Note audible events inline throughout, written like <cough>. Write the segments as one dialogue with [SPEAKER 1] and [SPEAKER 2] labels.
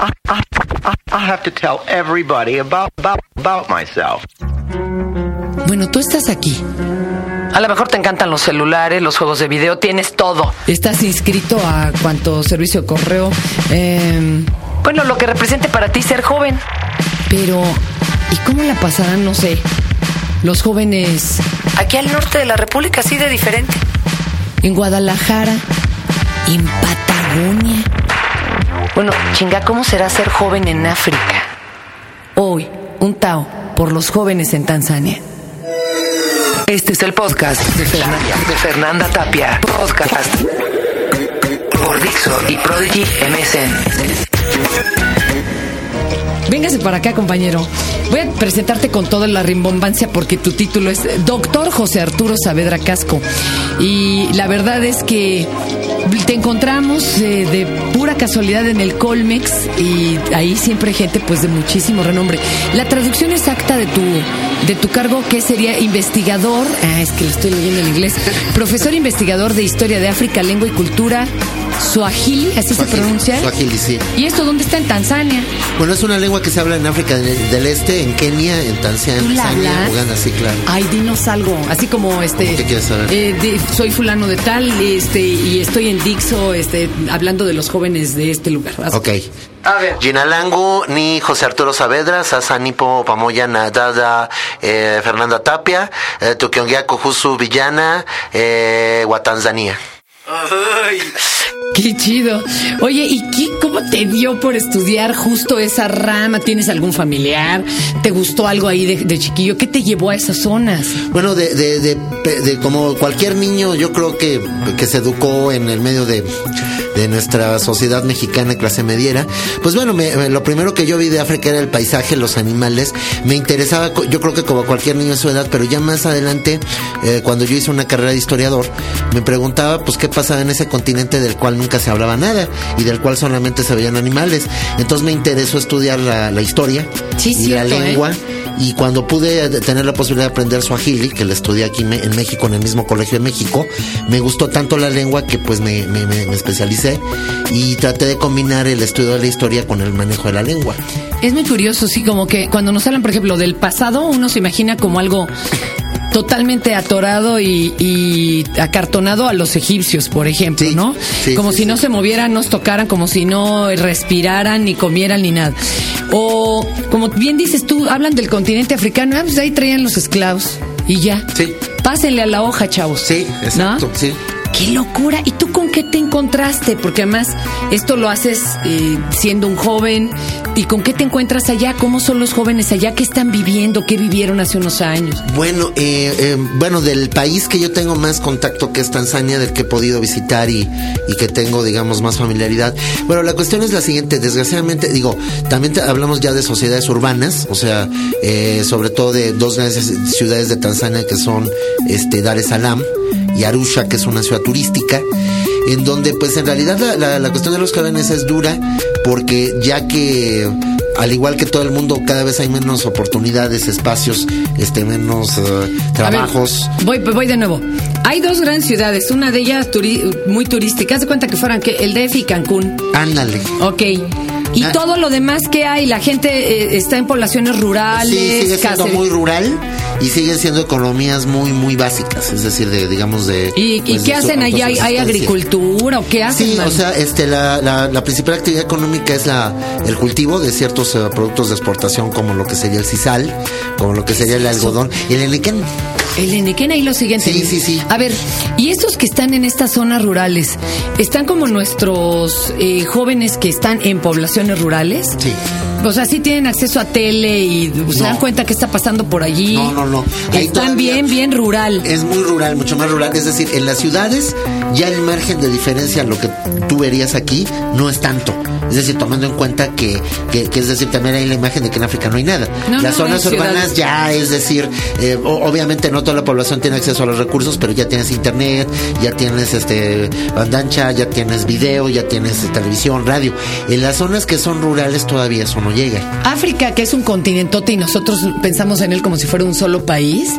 [SPEAKER 1] I, I, I, I have to tell everybody about, about, about myself.
[SPEAKER 2] Bueno, tú estás aquí.
[SPEAKER 3] A lo mejor te encantan los celulares, los juegos de video, tienes todo.
[SPEAKER 2] Estás inscrito a cuanto servicio de correo. Eh,
[SPEAKER 3] Bueno, lo que represente para ti ser joven.
[SPEAKER 2] pero, ¿y cómo la pasarán, no sé, los jóvenes
[SPEAKER 3] Aquí al norte de la República, así de diferente.
[SPEAKER 2] en Guadalajara, en Patagonia?
[SPEAKER 3] Bueno, chinga, ¿cómo será ser joven en África?
[SPEAKER 2] Hoy, un Tao por los jóvenes en Tanzania.
[SPEAKER 3] Este es el podcast de Fernanda, de Fernanda Tapia. Podcast por Dixo y Prodigy MSN.
[SPEAKER 2] Véngase para acá, compañero. Voy a presentarte con toda la rimbombancia porque tu título es Doctor José Arturo Saavedra Casco. Y la verdad es que te encontramos de pura casualidad en el Colmex y ahí siempre gente pues de muchísimo renombre. La traducción exacta de tu de tu cargo que sería investigador, ah, es que lo estoy leyendo en inglés, profesor investigador de historia de África, lengua y cultura, Swahili, así se pronuncia.
[SPEAKER 4] Swahili, sí.
[SPEAKER 2] ¿Y esto dónde está en Tanzania?
[SPEAKER 4] Bueno, es una lengua que se habla en África del, Este, en Kenia, en Tanzania,
[SPEAKER 2] ¿Tú la
[SPEAKER 4] Tanzania,
[SPEAKER 2] hablas?
[SPEAKER 4] Uganda, sí, claro.
[SPEAKER 2] Ay, dinos algo, así como este.
[SPEAKER 4] ¿Cómo qué quieres saber?
[SPEAKER 2] eh, de- soy fulano de tal, este, y estoy en Dixo, este, hablando de los jóvenes de este lugar.
[SPEAKER 4] Ok.
[SPEAKER 3] A ver.
[SPEAKER 4] Ginalangu, ni José Arturo Saavedra, Sasanipo Pamoya Nadada, eh, Fernanda Tapia, eh, Tukiongiaku Jusu Villana, eh, Guatanzania.
[SPEAKER 2] Qué chido. Oye, ¿y qué, cómo te dio por estudiar justo esa rama? ¿Tienes algún familiar? ¿Te gustó algo ahí de, chiquillo? ¿Qué te llevó a esas zonas?
[SPEAKER 4] Bueno, de, de, de, como cualquier niño, yo creo que, que se educó en el medio de, nuestra sociedad mexicana clase mediera, pues bueno, me- lo primero que yo vi de África era el paisaje, los animales. Me interesaba, yo creo que como cualquier niño de su edad, pero ya más adelante, eh, cuando yo hice una carrera de historiador, me preguntaba, pues, qué pasaba en ese continente del cual nunca se hablaba nada y del cual solamente se veían animales. Entonces me interesó estudiar la, la historia
[SPEAKER 2] Sí,
[SPEAKER 4] y la
[SPEAKER 2] ¿eh?
[SPEAKER 4] lengua. Y cuando pude tener la posibilidad de aprender Swahili, que la estudié aquí me- en México, en el mismo colegio de México, me gustó tanto la lengua que pues me, me- me- me especialicé y traté de combinar el estudio de la historia con el manejo de la lengua.
[SPEAKER 2] Es muy curioso, sí, como que cuando nos hablan, por ejemplo, del pasado, uno se imagina como algo totalmente atorado y, y acartonado a los egipcios, por ejemplo,
[SPEAKER 4] Sí,
[SPEAKER 2] ¿no?
[SPEAKER 4] sí,
[SPEAKER 2] como
[SPEAKER 4] sí,
[SPEAKER 2] si no se movieran, nos tocaran, como si no respiraran, ni comieran, ni nada. O, como bien dices tú, hablan del continente africano, ah, pues ahí traían los esclavos y ya.
[SPEAKER 4] Sí.
[SPEAKER 2] Pásenle a la hoja, chavos.
[SPEAKER 4] Sí, exacto,
[SPEAKER 2] ¿No?
[SPEAKER 4] sí.
[SPEAKER 2] ¡Qué locura! ¿Y tú con qué te encontraste? Porque además esto lo haces eh, siendo un joven. ¿Y con qué te encuentras allá? ¿Cómo son los jóvenes allá? ¿Qué están viviendo? ¿Qué vivieron hace unos años?
[SPEAKER 4] Bueno, eh, eh, bueno, del país que yo tengo más contacto que es Tanzania, del que he podido visitar y, y que tengo, digamos, más familiaridad. Bueno, la cuestión es la siguiente, desgraciadamente, digo, también te- hablamos ya de sociedades urbanas, o sea, eh, sobre todo de dos grandes ciudades de Tanzania que son este Dar es Salaam y Arusha, que es una ciudad turística en donde pues en realidad la, la- la cuestión de los jóvenes es dura porque ya que al igual que todo el mundo cada vez hay menos oportunidades, espacios, este menos
[SPEAKER 2] ver,
[SPEAKER 4] trabajos.
[SPEAKER 2] voy, voy de nuevo. Hay dos grandes ciudades, una de ellas turi- muy turística. Haz de cuenta que fueran que el DF y Cancún.
[SPEAKER 4] Ándale.
[SPEAKER 2] Ok. Y
[SPEAKER 4] Ah.
[SPEAKER 2] todo lo demás que hay, la gente eh, está en poblaciones rurales.
[SPEAKER 4] Sí, sigue siendo muy rural y siguen siendo economías muy muy básicas, es decir, de digamos de
[SPEAKER 2] ¿Y, y
[SPEAKER 4] pues,
[SPEAKER 2] qué
[SPEAKER 4] de
[SPEAKER 2] hacen allá? ¿Hay, agricultura o qué hacen?
[SPEAKER 4] Sí,
[SPEAKER 2] man?
[SPEAKER 4] o sea, este, la, la, la principal actividad económica es la, el cultivo de ciertos eh, productos de exportación como lo que sería el sisal, como lo que sería el algodón y el enequén.
[SPEAKER 2] El Enequén ahí lo siguen
[SPEAKER 4] Sí, sí, sí.
[SPEAKER 2] A ver, ¿y estos que están en estas zonas rurales, están como nuestros eh, jóvenes que están en poblaciones rurales?
[SPEAKER 4] Sí.
[SPEAKER 2] O sea, sí tienen acceso a tele y se
[SPEAKER 4] No.
[SPEAKER 2] dan cuenta qué está pasando por allí.
[SPEAKER 4] No, no, no. Ahí
[SPEAKER 2] Están bien, bien rural.
[SPEAKER 4] Es muy rural, mucho más rural. Es decir, en las ciudades ya el margen de diferencia a lo que tú verías aquí no es tanto. Es decir, tomando en cuenta que, que, que es decir, también hay la imagen de que en África no hay nada.
[SPEAKER 2] No,
[SPEAKER 4] las
[SPEAKER 2] no,
[SPEAKER 4] zonas urbanas
[SPEAKER 2] ciudades.
[SPEAKER 4] ya, es decir, eh, obviamente no toda la población tiene acceso a los recursos, pero ya tienes internet, ya tienes este ancha, ya tienes video, ya tienes eh, televisión, radio. En las zonas que son rurales todavía eso no llega.
[SPEAKER 2] África, que es un continentote y nosotros pensamos en él como si fuera un solo país.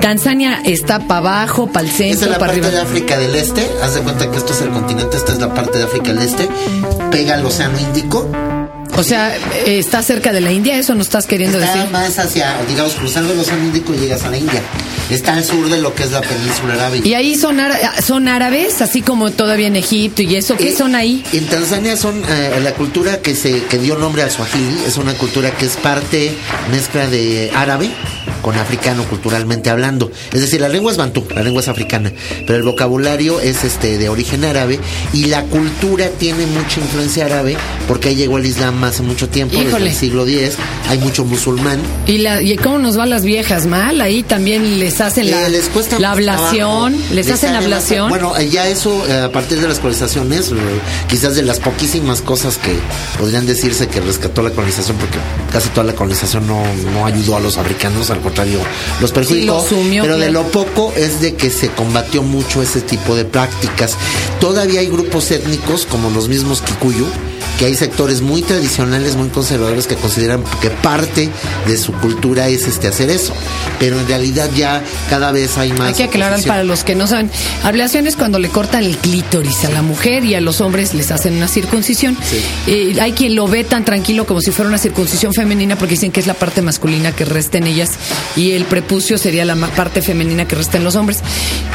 [SPEAKER 2] Tanzania está para abajo, para el centro,
[SPEAKER 4] es la
[SPEAKER 2] para
[SPEAKER 4] parte
[SPEAKER 2] arriba.
[SPEAKER 4] de África del Este. Haz de cuenta que esto es el continente, esta es la parte de África del Este. Pega al Océano Índico.
[SPEAKER 2] O sea, eh, está cerca de la India, eso no estás queriendo
[SPEAKER 4] Está
[SPEAKER 2] decir.
[SPEAKER 4] más hacia, digamos, cruzando el Océano Índico llegas a la India. Está al sur de lo que es la península arábiga.
[SPEAKER 2] Y ahí son, son árabes, así como todavía en Egipto y eso. ¿Qué
[SPEAKER 4] Eh,
[SPEAKER 2] son ahí?
[SPEAKER 4] En Tanzania son eh, la cultura que se que dio nombre al Swahili, es una cultura que es parte mezcla de árabe con africano culturalmente hablando. Es decir, la lengua es bantú, la lengua es africana, pero el vocabulario es este de origen árabe y la cultura tiene mucha influencia árabe porque ahí llegó el Islam hace mucho tiempo, desde
[SPEAKER 2] Híjole.
[SPEAKER 4] el siglo X, hay mucho musulmán.
[SPEAKER 2] ¿Y, la, ¿Y cómo nos van las viejas? ¿Mal? Ahí también les hacen la,
[SPEAKER 4] Eh, les cuesta
[SPEAKER 2] la ablación.
[SPEAKER 4] trabajo.
[SPEAKER 2] ¿Les hacen la ablación?
[SPEAKER 4] Bueno, eh, ya eso, eh, a partir de las colonizaciones, eh, quizás de las poquísimas cosas que podrían decirse que rescató la colonización, porque casi toda la colonización no, no ayudó a los africanos, al contrario, los perjudicó.
[SPEAKER 2] Sí, los sumió,
[SPEAKER 4] pero de lo poco es de que se combatió mucho ese tipo de prácticas. Todavía hay grupos étnicos, como los mismos Kikuyu, que hay sectores muy tradicionales, muy conservadores que consideran que parte de su cultura es este hacer eso, pero en realidad ya cada vez hay más.
[SPEAKER 2] Hay que aclarar
[SPEAKER 4] oposición.
[SPEAKER 2] para los que no saben. Ablación es cuando le cortan el clítoris a la mujer y a los hombres les hacen una circuncisión. Eh, hay quien lo ve tan tranquilo como si fuera una circuncisión femenina porque dicen que es la parte masculina que resta en ellas y el prepucio sería la parte femenina que resta en los hombres.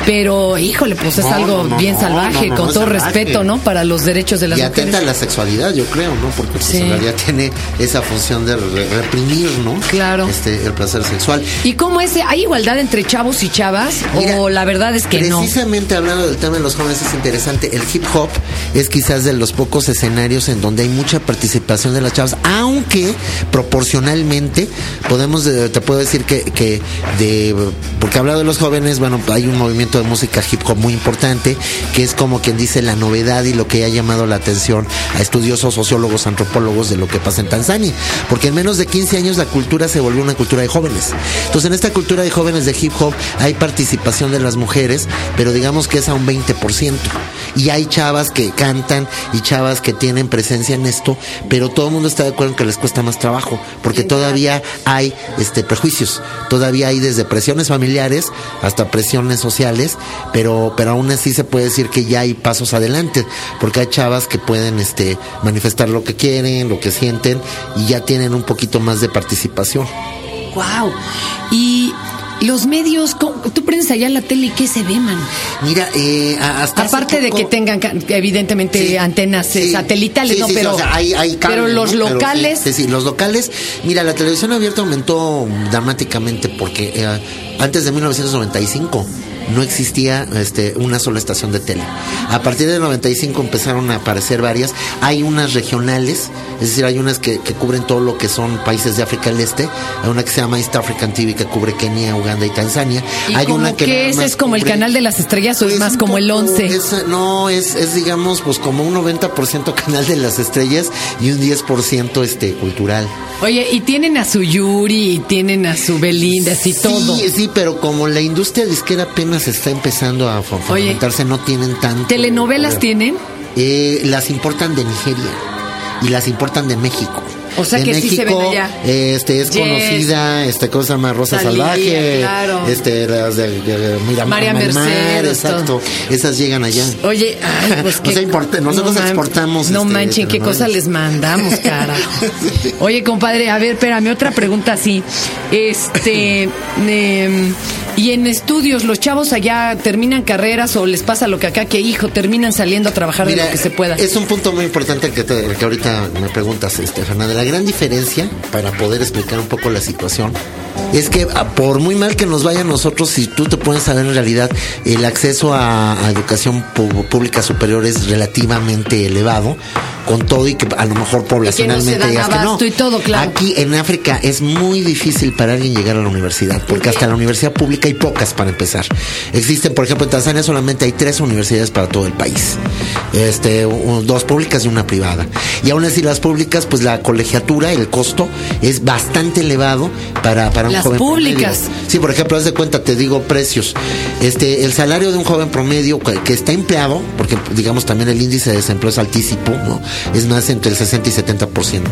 [SPEAKER 2] Pero, híjole, pues es
[SPEAKER 4] No,
[SPEAKER 2] algo
[SPEAKER 4] no,
[SPEAKER 2] bien salvaje, con todo
[SPEAKER 4] salvaje.
[SPEAKER 2] respeto, ¿no? Para los derechos de las
[SPEAKER 4] y
[SPEAKER 2] mujeres.
[SPEAKER 4] atenta a la sexualidad, yo creo, ¿no? Porque pues,
[SPEAKER 2] Sí.
[SPEAKER 4] en realidad tiene esa función de re- reprimir, ¿no?
[SPEAKER 2] Claro.
[SPEAKER 4] Este, el placer sexual.
[SPEAKER 2] ¿Y cómo es? ¿Hay igualdad entre chavos y chavas?
[SPEAKER 4] Mira,
[SPEAKER 2] ¿O la verdad es que no?
[SPEAKER 4] Precisamente hablando del tema de los jóvenes es interesante. El hip hop es quizás de los pocos escenarios en donde hay mucha participación de las chavas, aunque proporcionalmente podemos, eh, te puedo decir que, que de, porque he hablado de los jóvenes, bueno, hay un movimiento de música hip hop muy importante que es como quien dice la novedad y lo que ha llamado la atención a estudiosos, sociólogos, antropólogos de lo que pasa en Tanzania. Porque en menos de 15 años la cultura se volvió una cultura de jóvenes. Entonces en esta cultura de jóvenes de hip hop hay participación de las mujeres, pero digamos que es a un 20%. Y hay chavas que cantan y chavas que tienen presencia en esto, pero todo el mundo está de acuerdo en que les cuesta más trabajo, porque todavía hay este prejuicios, todavía hay desde presiones familiares hasta presiones sociales, pero pero aún así se puede decir que ya hay pasos adelante, porque hay chavas que pueden este manifestar lo que quieren, lo que sienten y ya tienen un poquito más de participación.
[SPEAKER 2] Wow. Y los medios, ¿cómo- tú prendes allá la tele y qué se ve, man.
[SPEAKER 4] Mira, eh, hasta
[SPEAKER 2] Aparte de que tengan evidentemente
[SPEAKER 4] Sí,
[SPEAKER 2] antenas eh,
[SPEAKER 4] sí.
[SPEAKER 2] satelitales,
[SPEAKER 4] Sí,
[SPEAKER 2] ¿no? pero,
[SPEAKER 4] o sea, hay- hay
[SPEAKER 2] pero los
[SPEAKER 4] ¿no? Pero
[SPEAKER 2] locales,
[SPEAKER 4] sí, sí, los locales. Mira, la televisión abierta aumentó dramáticamente porque eh, antes de 1995 no existía este, una sola estación de tele. A partir del 95 empezaron a aparecer varias. Hay unas regionales, es decir, hay unas que, que cubren todo lo que son países de África del Este. Hay una que se llama East African TV que cubre Kenia, Uganda y Tanzania.
[SPEAKER 2] ¿Y
[SPEAKER 4] hay una que
[SPEAKER 2] que ese es como el
[SPEAKER 4] cubre-
[SPEAKER 2] canal de las estrellas o es
[SPEAKER 4] pues
[SPEAKER 2] más como el
[SPEAKER 4] poco,
[SPEAKER 2] 11?
[SPEAKER 4] es- no, es, es digamos pues como un 90% canal de las estrellas y un 10% este cultural.
[SPEAKER 2] Oye, y tienen a su Yuri, y tienen a su Belinda, así todo.
[SPEAKER 4] Sí, sí, pero como la industria disquera apenas está empezando a fomentarse, no tienen tanto.
[SPEAKER 2] ¿Telenovelas tienen?
[SPEAKER 4] Eh, las importan de Nigeria y las importan de México.
[SPEAKER 2] O sea
[SPEAKER 4] de
[SPEAKER 2] que sí se ven
[SPEAKER 4] México,
[SPEAKER 2] allá.
[SPEAKER 4] Este es
[SPEAKER 2] Yes.
[SPEAKER 4] conocida, este cosa más Rosa
[SPEAKER 2] Talía,
[SPEAKER 4] Salvaje,
[SPEAKER 2] claro.
[SPEAKER 4] este las de, de- Mira-
[SPEAKER 2] María
[SPEAKER 4] Mar-
[SPEAKER 2] Mercedes,
[SPEAKER 4] exacto.
[SPEAKER 2] todo.
[SPEAKER 4] Esas llegan allá.
[SPEAKER 2] Oye, ay, pues <laughs>
[SPEAKER 4] O
[SPEAKER 2] que.
[SPEAKER 4] sea, importa- nosotros exportamos,
[SPEAKER 2] No
[SPEAKER 4] este,
[SPEAKER 2] manchen, qué cosa les mandamos, carajo. <laughs> Oye, compadre, a ver, espérame, otra pregunta así. Este. <laughs> em, y en estudios, ¿los chavos allá terminan carreras o les pasa lo que acá, que hijo, terminan saliendo a trabajar de
[SPEAKER 4] Mira,
[SPEAKER 2] lo que se pueda?
[SPEAKER 4] Es un punto muy importante que, te- que ahorita me preguntas, este, Fernanda. Gran diferencia, para poder explicar un poco la situación, es que ah, por muy mal que nos vaya a nosotros, si tú te puedes saber en realidad, el acceso a, a educación pública superior es relativamente elevado, con todo y que a lo mejor poblacionalmente
[SPEAKER 2] dan
[SPEAKER 4] digas que no.
[SPEAKER 2] y todo, claro.
[SPEAKER 4] Aquí en África es muy difícil para alguien llegar a la universidad, porque hasta la universidad pública hay pocas para empezar. Existen, por ejemplo, en Tanzania solamente hay tres universidades para todo el país. Este, dos públicas y una privada. Y aún así las públicas, pues la colegiatura, el costo es bastante elevado para, para un
[SPEAKER 2] Las
[SPEAKER 4] joven
[SPEAKER 2] públicas.
[SPEAKER 4] promedio. Sí, por ejemplo, haz de cuenta, te digo precios. Este, el salario de un joven promedio que, está empleado, porque digamos también el índice de desempleo es altísimo, ¿no? Es más entre el 60 y 70%.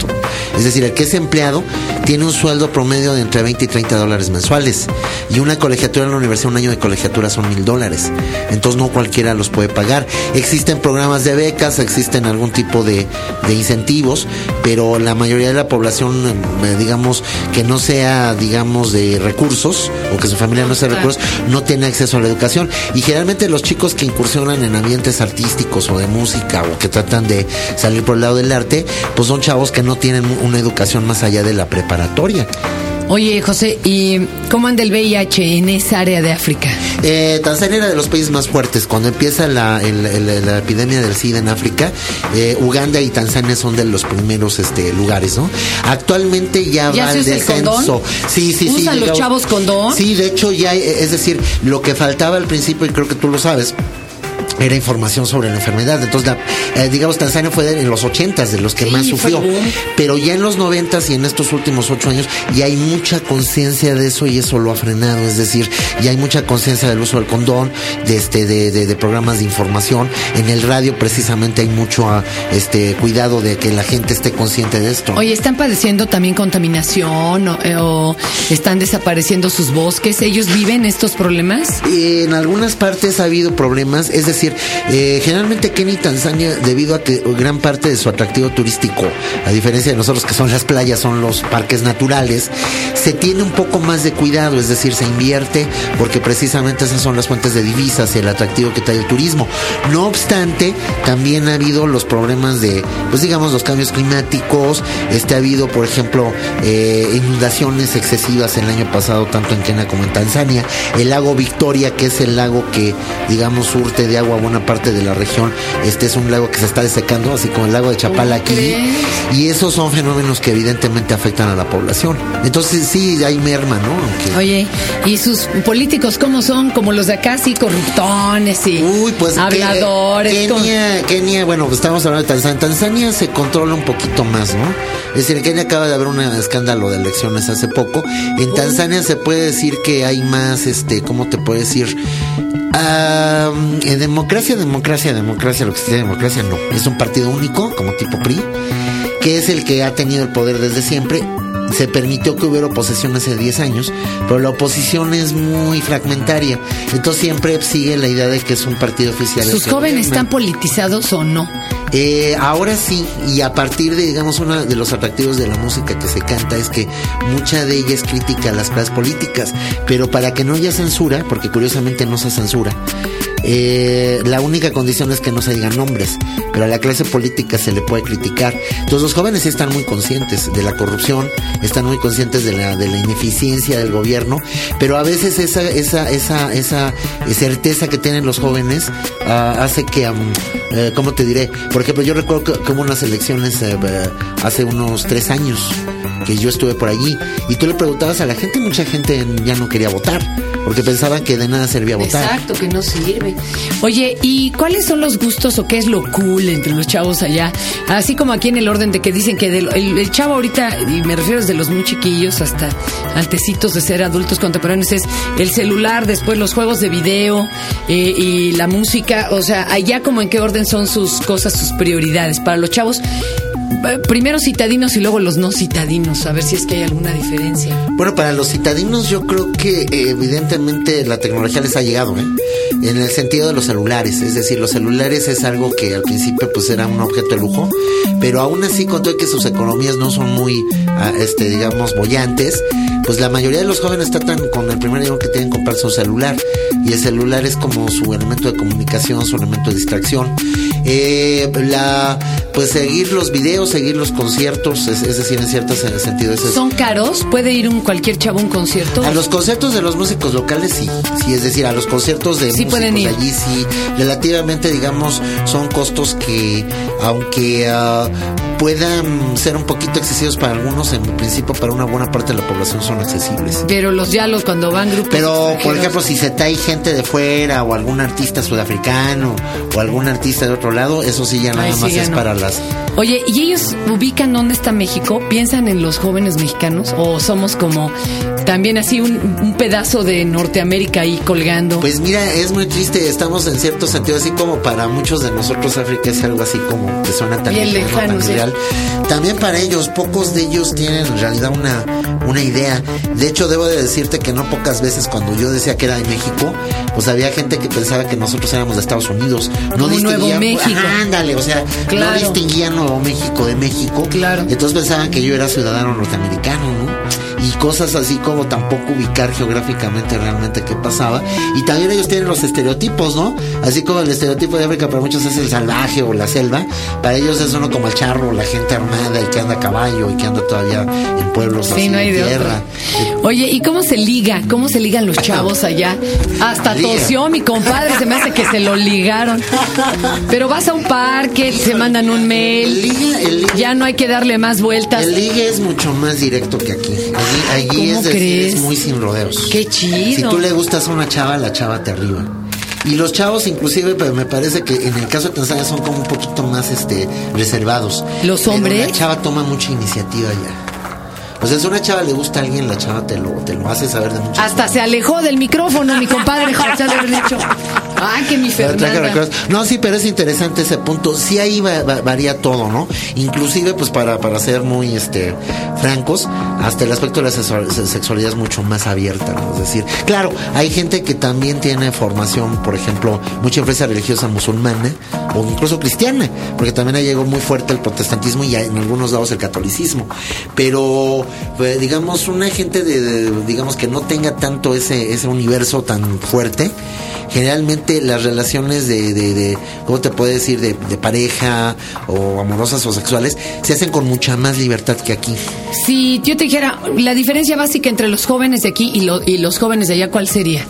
[SPEAKER 4] Es decir, el que es empleado tiene un sueldo promedio de entre 20 y 30 dólares mensuales. Y una colegiatura en la universidad, un año de colegiatura son mil dólares. Entonces no cualquiera los puede pagar. Existen programas de becas, existen algún tipo de, incentivos, pero la mayoría de la población, eh, digamos, que no sea, digamos, de recursos, o que su familia no sea de recursos, no tiene acceso a la educación. Y generalmente los chicos que incursionan en ambientes artísticos o de música, o que tratan de salir por el lado del arte, pues son chavos que no tienen una educación más allá de la preparatoria.
[SPEAKER 2] Oye, José, ¿y cómo anda el VIH en esa área de África?
[SPEAKER 4] Eh, Tanzania era de los países más fuertes. Cuando empieza la, el- el- la epidemia del SIDA en África, eh, Uganda y Tanzania son de los primeros este, lugares, ¿no? Actualmente ya,
[SPEAKER 2] ¿Ya
[SPEAKER 4] va el descenso. Sí, sí, sí.
[SPEAKER 2] ¿Usan los
[SPEAKER 4] digamos-
[SPEAKER 2] chavos condón?
[SPEAKER 4] Sí, de hecho ya, eh, es decir, lo que faltaba al principio, y creo que tú lo sabes, era información sobre la enfermedad. Entonces, la- eh, digamos, Tanzania fue en los ochentas de los que
[SPEAKER 2] Sí,
[SPEAKER 4] más sufrió. Pero ya en los noventas y en estos últimos ocho años ya hay mucha conciencia de eso y eso lo ha frenado. Es decir, ya hay mucha conciencia del uso del condón, de este, de, de- de programas de información. En el radio precisamente hay mucho ah, este cuidado de que la gente esté consciente de esto.
[SPEAKER 2] Oye, ¿están padeciendo también contaminación o, eh, o están desapareciendo sus bosques? ¿Ellos viven estos problemas?
[SPEAKER 4] En algunas partes ha habido problemas, es decir, eh, generalmente Kenia y Tanzania, debido a que gran parte de su atractivo turístico, a diferencia de nosotros que son las playas, son los parques naturales, se tiene un poco más de cuidado, es decir, se invierte porque precisamente esas son las fuentes de divisas, el atractivo que trae el turismo. No obstante, también ha habido los problemas de, pues digamos, los cambios climáticos, este ha habido, por ejemplo, eh, inundaciones excesivas el año pasado, tanto en Kenia como en Tanzania. El lago Victoria, que es el lago que, digamos, surte de agua a buena parte de la región, este es un lago que se está desecando, así como el lago de Chapala
[SPEAKER 2] ¿Cómo
[SPEAKER 4] aquí.
[SPEAKER 2] crees?
[SPEAKER 4] Y esos son fenómenos que evidentemente afectan a la población. Entonces sí, hay merma, ¿no? Aunque-
[SPEAKER 2] Oye, ¿y sus políticos cómo son? Como los de acá, sí, corruptones y
[SPEAKER 4] Uy, pues
[SPEAKER 2] habladores. Con-
[SPEAKER 4] Kenia, Kenia, bueno, pues estamos hablando de Tanzania. Tanzania se controla un poquito más, ¿no? Es decir, en Kenia acaba de haber un escándalo de elecciones hace poco. En Tanzania se puede decir que hay más, este, ¿cómo te puedo decir? En democracia, democracia, democracia, lo que se democracia no. Es un partido único, como tipo PRI, que es el que ha tenido el poder desde siempre. Se permitió que hubiera oposición hace 10 años, pero la oposición es muy fragmentaria. Entonces siempre sigue la idea de que es un partido oficial.
[SPEAKER 2] ¿Sus jóvenes están politizados o no?
[SPEAKER 4] Eh, ahora sí, y a partir de, digamos, uno de los atractivos de la música que se canta es que mucha de ella es crítica a las clases políticas, pero para que no haya censura, porque curiosamente no se censura, eh, la única condición es que no se digan nombres, pero a la clase política se le puede criticar. Entonces los jóvenes están muy conscientes de la corrupción, están muy conscientes de la, de la ineficiencia del gobierno, pero a veces esa, esa, esa, esa certeza que tienen los jóvenes ah, hace que, am, eh, ¿cómo te diré? Por ejemplo, yo recuerdo que, que hubo unas elecciones eh, eh, hace unos tres años que yo estuve por allí y tú le preguntabas a la gente, mucha gente ya no quería votar porque pensaban que de nada servía votar.
[SPEAKER 2] Exacto, que no sirve. Oye, ¿y cuáles son los gustos o qué es lo cool entre los chavos allá? Así como aquí en el orden de que dicen que del- el, el chavo ahorita, y me refiero desde los muy chiquillos hasta antecitos de ser adultos contemporáneos, es el celular, después los juegos de video eh, y la música. O sea, allá como en qué orden son sus cosas, sus prioridades. Para los chavos, primero citadinos y luego los no citadinos, a ver si es que hay alguna diferencia.
[SPEAKER 4] Bueno, para los citadinos yo creo que eh, evidentemente la tecnología les ha llegado, ¿eh? En el sentido de los celulares, es decir, los celulares es algo que al principio pues era un objeto de lujo, pero aún así con todo que sus economías no son muy, ah, este, digamos, bollantes, pues la mayoría de los jóvenes tratan con el primer dinero que tienen comprar su celular y el celular es como su elemento de comunicación, su elemento de distracción. Eh, la, pues seguir los videos, seguir los conciertos, es, es decir, en cierto se- sentido es
[SPEAKER 2] ¿Son caros? ¿Puede ir un cualquier chavo a un concierto?
[SPEAKER 4] a los conciertos de los músicos locales sí, sí, es decir, a los conciertos de
[SPEAKER 2] Sí
[SPEAKER 4] músicos
[SPEAKER 2] pueden ir.
[SPEAKER 4] allí sí, relativamente digamos son costos que aunque ah, puedan ser un poquito excesivos para algunos, en principio para una buena parte de la población son accesibles.
[SPEAKER 2] Pero los yalos cuando van grupos
[SPEAKER 4] Pero, por ejemplo, si se trae gente de fuera o algún artista sudafricano o algún artista de otro lado, eso sí ya nada
[SPEAKER 2] Ay, sí,
[SPEAKER 4] más
[SPEAKER 2] ya
[SPEAKER 4] es
[SPEAKER 2] no.
[SPEAKER 4] para las...
[SPEAKER 2] Oye, ¿y ellos ubican dónde está México? ¿Piensan en los jóvenes mexicanos? ¿O somos como también así un, un pedazo de Norteamérica ahí colgando?
[SPEAKER 4] Pues mira, es muy triste, estamos en cierto sentido así como para muchos de nosotros África es algo así como que suena tan
[SPEAKER 2] Bien
[SPEAKER 4] lejano,
[SPEAKER 2] lejano,
[SPEAKER 4] tan
[SPEAKER 2] sí.
[SPEAKER 4] También para ellos, pocos de ellos tienen en realidad una, una idea. De hecho, debo de decirte que no pocas veces cuando yo decía que era de México, pues había gente que pensaba que nosotros éramos de Estados Unidos. No
[SPEAKER 2] Como Nuevo
[SPEAKER 4] distinguían-
[SPEAKER 2] México.
[SPEAKER 4] Ajá, ándale, o sea,
[SPEAKER 2] Claro.
[SPEAKER 4] no distinguían Nuevo México de México.
[SPEAKER 2] Claro.
[SPEAKER 4] Entonces pensaban que yo era ciudadano norteamericano, ¿no? Y cosas así como tampoco ubicar geográficamente realmente qué pasaba. Y también ellos tienen los estereotipos, ¿no? Así como el estereotipo de África para muchos es el salvaje o la selva, para ellos es uno como el charro, la gente armada y que anda a caballo y que anda todavía en pueblos así
[SPEAKER 2] Sí, no hay
[SPEAKER 4] de tierra.
[SPEAKER 2] Oye, ¿y cómo se liga? ¿Cómo se ligan los chavos allá? Hasta
[SPEAKER 4] Liga.
[SPEAKER 2] tosió mi compadre, se me hace que se lo ligaron. Pero vas a un parque, se mandan un
[SPEAKER 4] El
[SPEAKER 2] mail,
[SPEAKER 4] ligue, el ligue-
[SPEAKER 2] ya no hay que darle más vueltas.
[SPEAKER 4] el ligue es mucho más directo que aquí. Allí, allí
[SPEAKER 2] ¿Cómo
[SPEAKER 4] es, decir,
[SPEAKER 2] crees?
[SPEAKER 4] es muy sin rodeos.
[SPEAKER 2] Qué chido.
[SPEAKER 4] Si tú le gustas a una chava, la chava te arriba. Y los chavos, inclusive, pues, me parece que en el caso de Tanzania son como un poquito más este reservados.
[SPEAKER 2] ¿Los
[SPEAKER 4] Pero
[SPEAKER 2] hombres?
[SPEAKER 4] La chava toma mucha iniciativa ya. O sea, si a una chava le gusta a alguien, la chava te lo, te lo hace saber de muchas
[SPEAKER 2] Hasta se alejó del micrófono, mi compadre <laughs> José de haber dicho. Ay, que mi <laughs> Fernanda.
[SPEAKER 4] No, sí, pero es interesante ese punto. Sí ahí va- va- varía todo, ¿no? Inclusive, pues para, para ser muy este francos, hasta el aspecto de la sexual- se- sexualidad es mucho más abierta, ¿no? Es decir, claro, hay gente que también tiene formación, por ejemplo, mucha influencia religiosa musulmana o incluso cristiana, porque también ahí llegó muy fuerte el protestantismo y en algunos lados el catolicismo. Pero, pues, digamos, una gente de, de- digamos, que no tenga tanto ese, ese universo tan fuerte, generalmente las relaciones de, de, de ¿cómo te puedo decir? De, de pareja o amorosas o sexuales se hacen con mucha más libertad que aquí.
[SPEAKER 2] Si yo te dijera, la diferencia básica entre los jóvenes de aquí y, lo- y los jóvenes de allá, ¿cuál sería?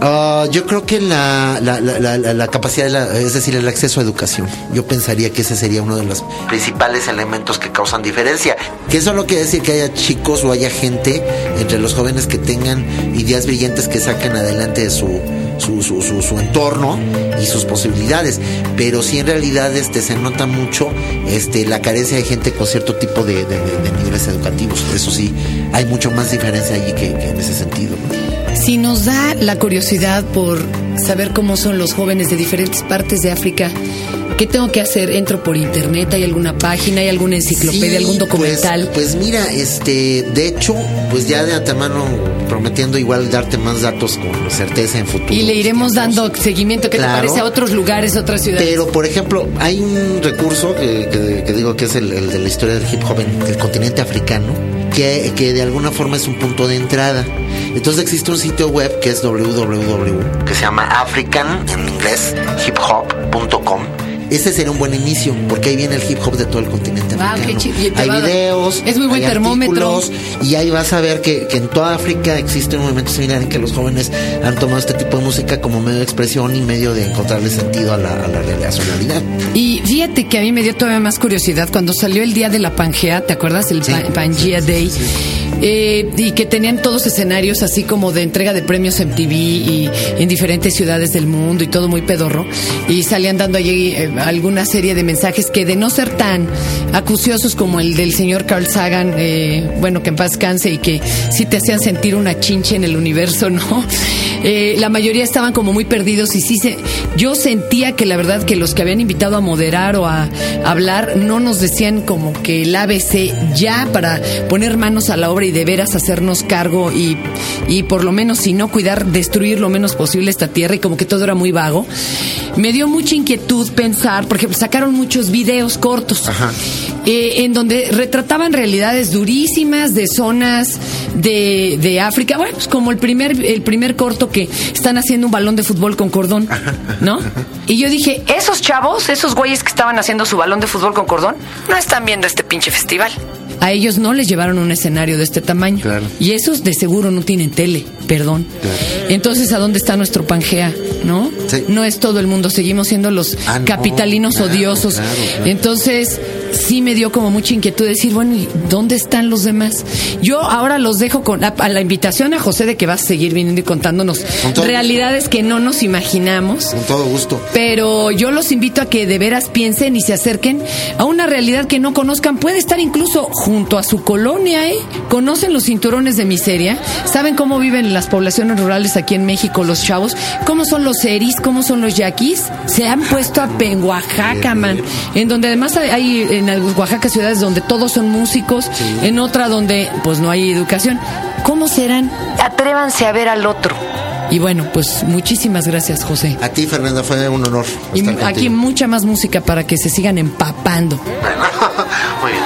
[SPEAKER 4] Ah, yo creo que la, la, la, la- capacidad, de la- es decir, el acceso a educación. Yo pensaría que ese sería uno de los principales elementos que causan diferencia. Que eso no quiere decir que haya chicos o haya gente entre los jóvenes que tengan ideas brillantes que saquen adelante su, su, su, su, entorno y sus posibilidades. Pero sí en realidad este, se nota mucho este, la carencia de gente con cierto tipo de, niveles educativos. Eso sí, hay mucho más diferencia allí que, en ese sentido.
[SPEAKER 2] Si nos da la curiosidad por saber cómo son los jóvenes de diferentes partes de África, ¿qué tengo que hacer? ¿Entro por internet? ¿Hay alguna página? ¿Hay alguna enciclopedia?
[SPEAKER 4] Sí,
[SPEAKER 2] ¿Algún documental?
[SPEAKER 4] Pues, pues mira, este, de hecho, pues ya de antemano prometiendo igual darte más datos con certeza en futuro.
[SPEAKER 2] y le iremos
[SPEAKER 4] tiempos.
[SPEAKER 2] dando seguimiento, ¿qué
[SPEAKER 4] Claro.
[SPEAKER 2] te parece? A otros lugares, otras ciudades.
[SPEAKER 4] Pero, por ejemplo, hay un recurso que, que- que digo que es el, el de la historia del hip hop en el continente africano, que, de alguna forma es un punto de entrada. Entonces existe un sitio web que es www, que se llama African, en inglés, hiphop.com. Ese sería un buen inicio, porque ahí viene el hip hop de todo el continente
[SPEAKER 2] Ah, qué te
[SPEAKER 4] Hay videos,
[SPEAKER 2] es muy buen
[SPEAKER 4] hay
[SPEAKER 2] termómetro.
[SPEAKER 4] y ahí vas a ver que, que en toda África existe un movimiento similar en que los jóvenes han tomado este tipo de música como medio de expresión y medio de encontrarle sentido a la, a la, real- a su realidad.
[SPEAKER 2] Y fíjate que a mí me dio todavía más curiosidad cuando salió el día de la Pangea, ¿te acuerdas? El
[SPEAKER 4] Sí,
[SPEAKER 2] Pa- Pangea Day. Eh, y que tenían todos escenarios así como de entrega de premios MTV y en diferentes ciudades del mundo y todo muy pedorro. Y salían dando allí eh, alguna serie de mensajes que de no ser tan acuciosos como el del señor Carl Sagan, eh, bueno, que en paz canse y que sí te hacían sentir una chinche en el universo, <laughs> ¿no? Eh, la mayoría estaban como muy perdidos y sí se, yo sentía que la verdad que los que habían invitado a moderar o a, hablar no nos decían como que el ABC ya para poner manos a la obra y de veras hacernos cargo y, y por lo menos si no cuidar, destruir lo menos posible esta tierra y como que todo era muy vago. Me dio mucha inquietud pensar, por ejemplo, sacaron muchos videos cortos
[SPEAKER 4] Ajá.
[SPEAKER 2] Eh, en donde retrataban realidades durísimas de zonas de, de África. Bueno, pues como el primer, el primer corto que están haciendo un balón de fútbol con cordón, ¿no? Y yo dije, esos chavos, esos güeyes que estaban haciendo su balón de fútbol con cordón, no están viendo este pinche festival. A ellos no les llevaron un escenario de este tamaño.
[SPEAKER 4] Claro.
[SPEAKER 2] Y esos de seguro no tienen tele, perdón. Entonces, ¿a dónde está nuestro Pangea? ¿No?
[SPEAKER 4] Sí.
[SPEAKER 2] No es todo el mundo, seguimos siendo los
[SPEAKER 4] Ah, no,
[SPEAKER 2] capitalinos
[SPEAKER 4] claro,
[SPEAKER 2] odiosos. Entonces, sí me dio como mucha inquietud decir, bueno, ¿y dónde están los demás? Yo ahora los dejo con a, a la invitación a José de que vas a seguir viniendo y contándonos
[SPEAKER 4] Con
[SPEAKER 2] realidades que no nos imaginamos.
[SPEAKER 4] Con todo gusto.
[SPEAKER 2] Pero yo los invito a que de veras piensen y se acerquen a una realidad que no conozcan. Puede estar incluso junto a su colonia, ¿eh? Conocen los cinturones de miseria, saben cómo viven las poblaciones rurales aquí en México los chavos, cómo son los eris, cómo son los yaquis. Se han puesto a en Oaxaca, man. En donde además hay en algunas Oaxaca ciudades donde todos son músicos, en otra donde pues no hay educación. ¿Cómo serán? Atrévanse a ver al otro. Y bueno, pues muchísimas gracias, José.
[SPEAKER 4] A ti, Fernanda, fue un honor.
[SPEAKER 2] Y
[SPEAKER 4] estar
[SPEAKER 2] aquí
[SPEAKER 4] contigo.
[SPEAKER 2] mucha más música para que se sigan empapando. <laughs>
[SPEAKER 4] Muy bien.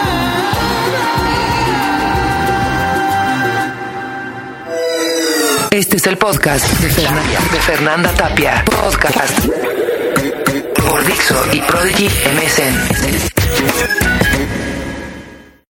[SPEAKER 3] Este es el podcast de Fernanda, de Fernanda Tapia. Podcast por Dixo y Prodigy MSN. Thank you.